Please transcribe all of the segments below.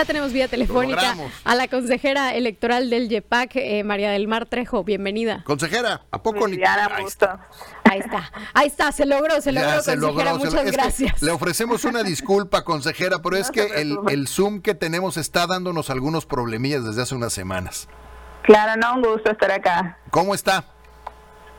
Ya tenemos vía telefónica a la consejera electoral del YEPAC, eh, María del Mar Trejo. Bienvenida. Consejera, ¿a poco ni... Ahí está. ahí está, ahí está, se logró, se logró, consejera. Muchas gracias. Le ofrecemos una disculpa, consejera, pero es que el, el Zoom que tenemos está dándonos algunos problemillas desde hace unas semanas. Claro, no, un gusto estar acá. ¿Cómo está?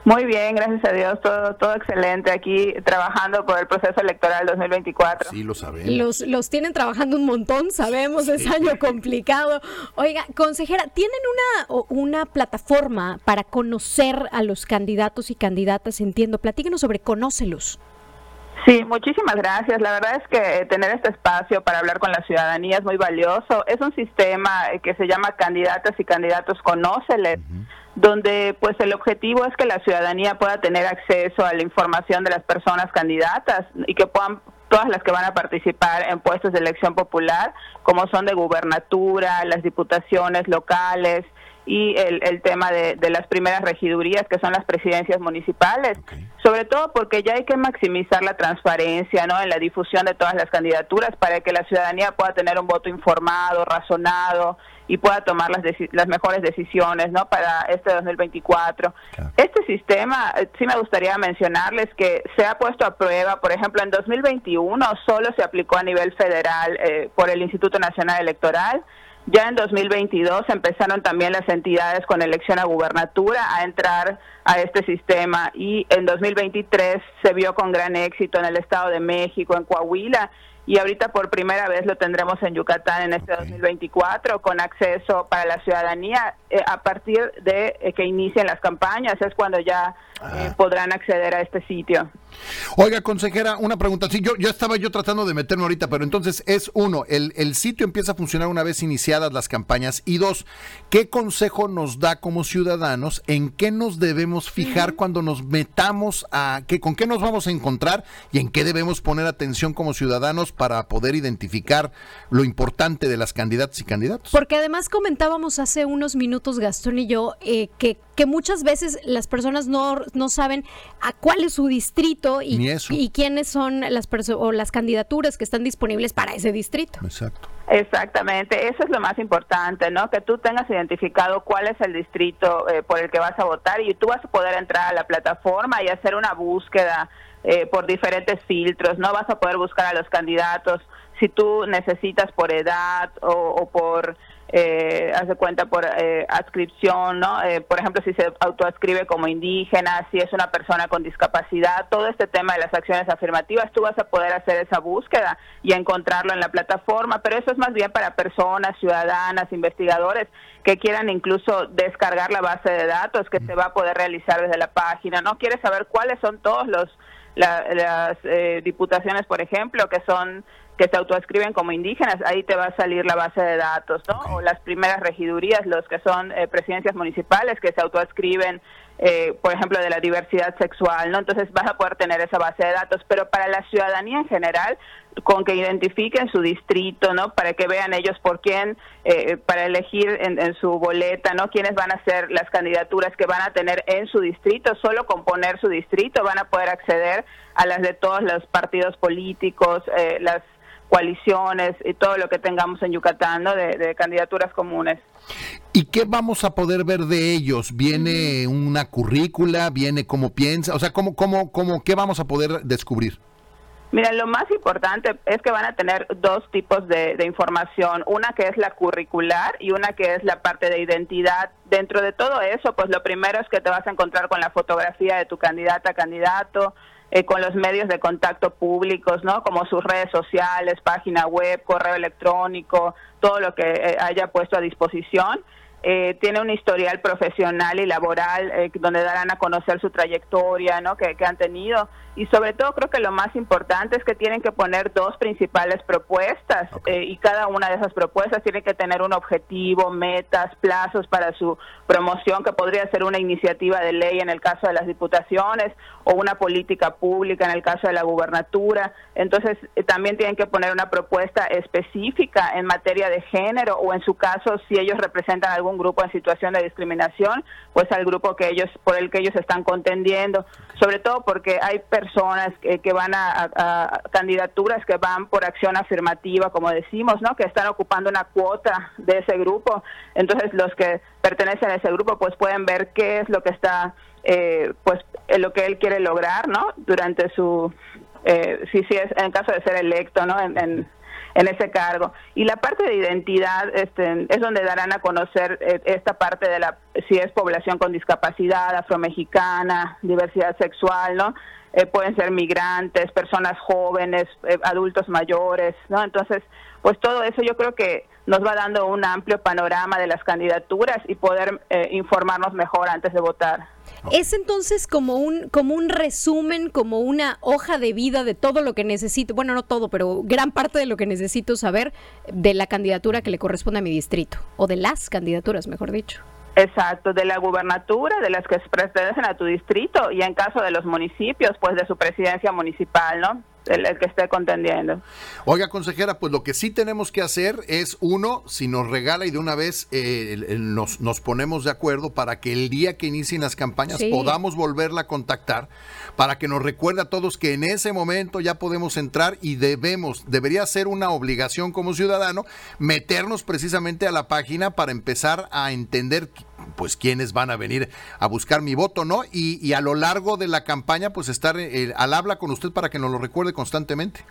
Muy bien, gracias a Dios, todo, todo excelente aquí trabajando por el proceso electoral 2024. Sí, lo sabemos. Los, los tienen trabajando un montón, sabemos, es año complicado. Oiga, consejera, ¿tienen una, una plataforma para conocer a los candidatos y candidatas? Entiendo, platíquenos sobre Conócelos. Sí, muchísimas gracias. La verdad es que tener este espacio para hablar con la ciudadanía es muy valioso. Es un sistema que se llama Candidatas y Candidatos Conóceles donde pues el objetivo es que la ciudadanía pueda tener acceso a la información de las personas candidatas y que puedan todas las que van a participar en puestos de elección popular, como son de gubernatura, las diputaciones locales y el, el tema de, de, las primeras regidurías, que son las presidencias municipales, sobre todo porque ya hay que maximizar la transparencia ¿no? en la difusión de todas las candidaturas para que la ciudadanía pueda tener un voto informado, razonado y pueda tomar las, las mejores decisiones ¿no? para este 2024. Este sistema, eh, sí me gustaría mencionarles que se ha puesto a prueba, por ejemplo, en 2021 solo se aplicó a nivel federal eh, por el Instituto Nacional Electoral. Ya en 2022 empezaron también las entidades con elección a gubernatura a entrar a este sistema y en 2023 se vio con gran éxito en el Estado de México, en Coahuila y ahorita por primera vez lo tendremos en Yucatán en este 2024 con acceso para la ciudadanía eh, a partir de eh, que inicien las campañas es cuando ya eh, ah. podrán acceder a este sitio. Oiga, consejera, una pregunta. Sí, yo ya estaba yo tratando de meterme ahorita, pero entonces es uno, el, el sitio empieza a funcionar una vez iniciadas las campañas y dos, ¿qué consejo nos da como ciudadanos en qué nos debemos fijar cuando nos metamos a, que, con qué nos vamos a encontrar y en qué debemos poner atención como ciudadanos para poder identificar lo importante de las candidatas y candidatos? Porque además comentábamos hace unos minutos, Gastón y yo, eh, que, que muchas veces las personas no, no saben a cuál es su distrito y, y quiénes son las o las candidaturas que están disponibles para ese distrito. Exacto. Exactamente, eso es lo más importante, ¿no? Que tú tengas identificado cuál es el distrito eh, por el que vas a votar y tú vas a poder entrar a la plataforma y hacer una búsqueda eh, por diferentes filtros, ¿no? Vas a poder buscar a los candidatos si tú necesitas por edad o por eh, hace cuenta por eh, adscripción, ¿no? Eh, por ejemplo, si se autoascribe como indígena, si es una persona con discapacidad, todo este tema de las acciones afirmativas, tú vas a poder hacer esa búsqueda y encontrarlo en la plataforma, pero eso es más bien para personas, ciudadanas, investigadores que quieran incluso descargar la base de datos que se va a poder realizar desde la página, ¿no? Quieres saber cuáles son todos los las eh, diputaciones, por ejemplo, que son que se autoescriben como indígenas, ahí te va a salir la base de datos, ¿no? O las primeras regidurías, los que son eh, presidencias municipales que se autoescriben, eh, por ejemplo, de la diversidad sexual, ¿no? Entonces vas a poder tener esa base de datos, pero para la ciudadanía en general, con que identifiquen su distrito, ¿no? Para que vean ellos por quién, eh, para elegir en, en, su boleta, ¿no? Quiénes van a ser las candidaturas que van a tener en su distrito, solo con poner su distrito van a poder acceder a las de todos los partidos políticos, eh, las coaliciones y todo lo que tengamos en Yucatán, ¿no? de, candidaturas comunes. ¿Y qué vamos a poder ver de ellos? ¿Viene una currícula? ¿Viene cómo piensa? O sea, ¿cómo, cómo, cómo, ¿qué vamos a poder descubrir? Mira, lo más importante es que van a tener dos tipos de, de, información, una que es la curricular y una que es la parte de identidad. Dentro de todo eso, pues lo primero es que te vas a encontrar con la fotografía de tu candidata, candidato, eh, con los medios de contacto públicos, ¿no? Como sus redes sociales, página web, correo electrónico, todo lo que eh, haya puesto a disposición. Eh, tiene un historial profesional y laboral eh, donde darán a conocer su trayectoria ¿no? que, han tenido y sobre todo creo que lo más importante es que tienen que poner dos principales propuestas eh, y cada una de esas propuestas tiene que tener un objetivo, metas, plazos para su promoción que podría ser una iniciativa de ley en el caso de las diputaciones o una política pública en el caso de la gubernatura. Entonces también tienen que poner una propuesta específica en materia de género o en su caso si ellos representan algún algún grupo en situación de discriminación, pues al grupo que ellos por el que ellos están contendiendo, sobre todo porque hay personas que, van a, candidaturas que van por acción afirmativa, como decimos, ¿no? Que están ocupando una cuota de ese grupo. Entonces, los que pertenecen a ese grupo pues pueden ver qué es lo que está eh, pues lo que él quiere lograr, ¿no? Durante su eh, sí, sí, es en caso de ser electo, ¿no? En, en, ese cargo. Y la parte de identidad este, es donde darán a conocer eh, esta parte de la, si es población con discapacidad, afromexicana, diversidad sexual, ¿no? Eh, pueden ser migrantes, personas jóvenes, eh, adultos mayores, ¿no? Entonces, pues todo eso yo creo que nos va dando un amplio panorama de las candidaturas y poder informarnos mejor antes de votar. Es entonces como un, como un resumen, como una hoja de vida de todo lo que necesito, bueno, no todo, pero gran parte de lo que necesito saber de la candidatura que le corresponde a mi distrito, o de las candidaturas, mejor dicho. Exacto, de la gubernatura, de las que pertenecen a tu distrito y en caso de los municipios, pues de su presidencia municipal, ¿no? El, que esté contendiendo. Oiga, consejera, pues lo que sí tenemos que hacer es, uno, si nos regala y de una vez eh, nos, nos, ponemos de acuerdo para que el día que inicien las campañas podamos volverla a contactar, para que nos recuerde a todos que en ese momento ya podemos entrar y debemos, debería ser una obligación como ciudadano, meternos precisamente a la página para empezar a entender pues quiénes van a venir a buscar mi voto, ¿no? Y, a lo largo de la campaña, pues estar eh, al habla con usted para que nos lo recuerde constantemente.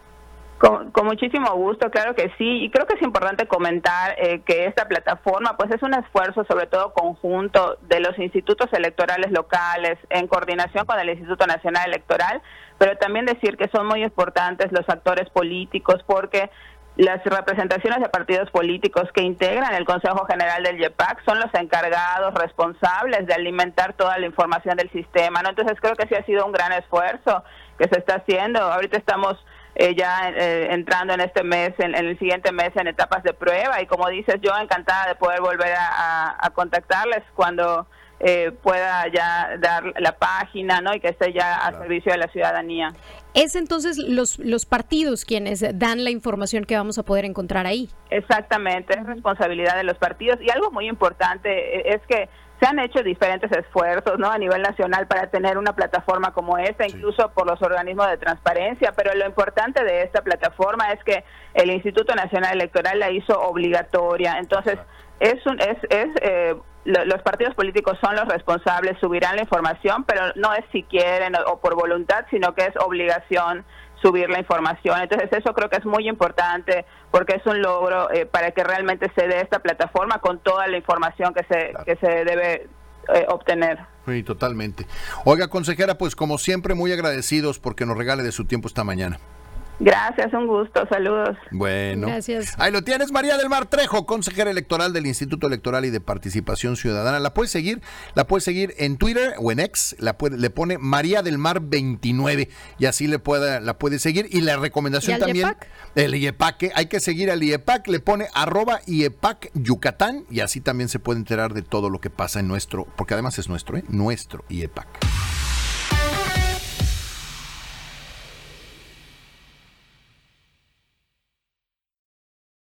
Con, muchísimo gusto, claro que sí, y creo que es importante comentar eh, que esta plataforma pues es un esfuerzo sobre todo conjunto de los institutos electorales locales en coordinación con el Instituto Nacional Electoral, pero también decir que son muy importantes los actores políticos porque las representaciones de partidos políticos que integran el Consejo General del IEPAC son los encargados, responsables de alimentar toda la información del sistema, ¿no? Entonces creo que sí ha sido un gran esfuerzo que se está haciendo. Ahorita estamos eh, ya eh, entrando en este mes, en, el siguiente mes en etapas de prueba y como dices, yo encantada de poder volver a contactarles cuando eh, pueda ya dar la página ¿no? y que esté ya a servicio de la ciudadanía. Es entonces los, los partidos quienes dan la información que vamos a poder encontrar ahí. Exactamente, es responsabilidad de los partidos y algo muy importante eh, es que se han hecho diferentes esfuerzos ¿no? a nivel nacional para tener una plataforma como esta, incluso por los organismos de transparencia, pero lo importante de esta plataforma es que el Instituto Nacional Electoral la hizo obligatoria. Entonces, es, un, es, es eh, los partidos políticos son los responsables, subirán la información, pero no es si quieren o, por voluntad, sino que es obligación subir la información. Entonces eso creo que es muy importante porque es un logro eh, para que realmente se dé esta plataforma con toda la información que se, que se debe eh, obtener. Sí, totalmente. Oiga, consejera, pues como siempre muy agradecidos porque nos regale de su tiempo esta mañana. Gracias, un gusto, saludos. Bueno, Gracias. ahí lo tienes, María del Mar Trejo, consejera electoral del Instituto Electoral y de Participación Ciudadana. La puedes seguir, la puedes seguir en Twitter o en X, la puede, le pone María del Mar 29 y así le puede, la puede seguir. Y la recomendación también, IEPAC? el IEPAC, hay que seguir al IEPAC, le pone arroba IEPAC Yucatán y así también se puede enterar de todo lo que pasa en nuestro, porque además es nuestro, ¿eh? nuestro IEPAC.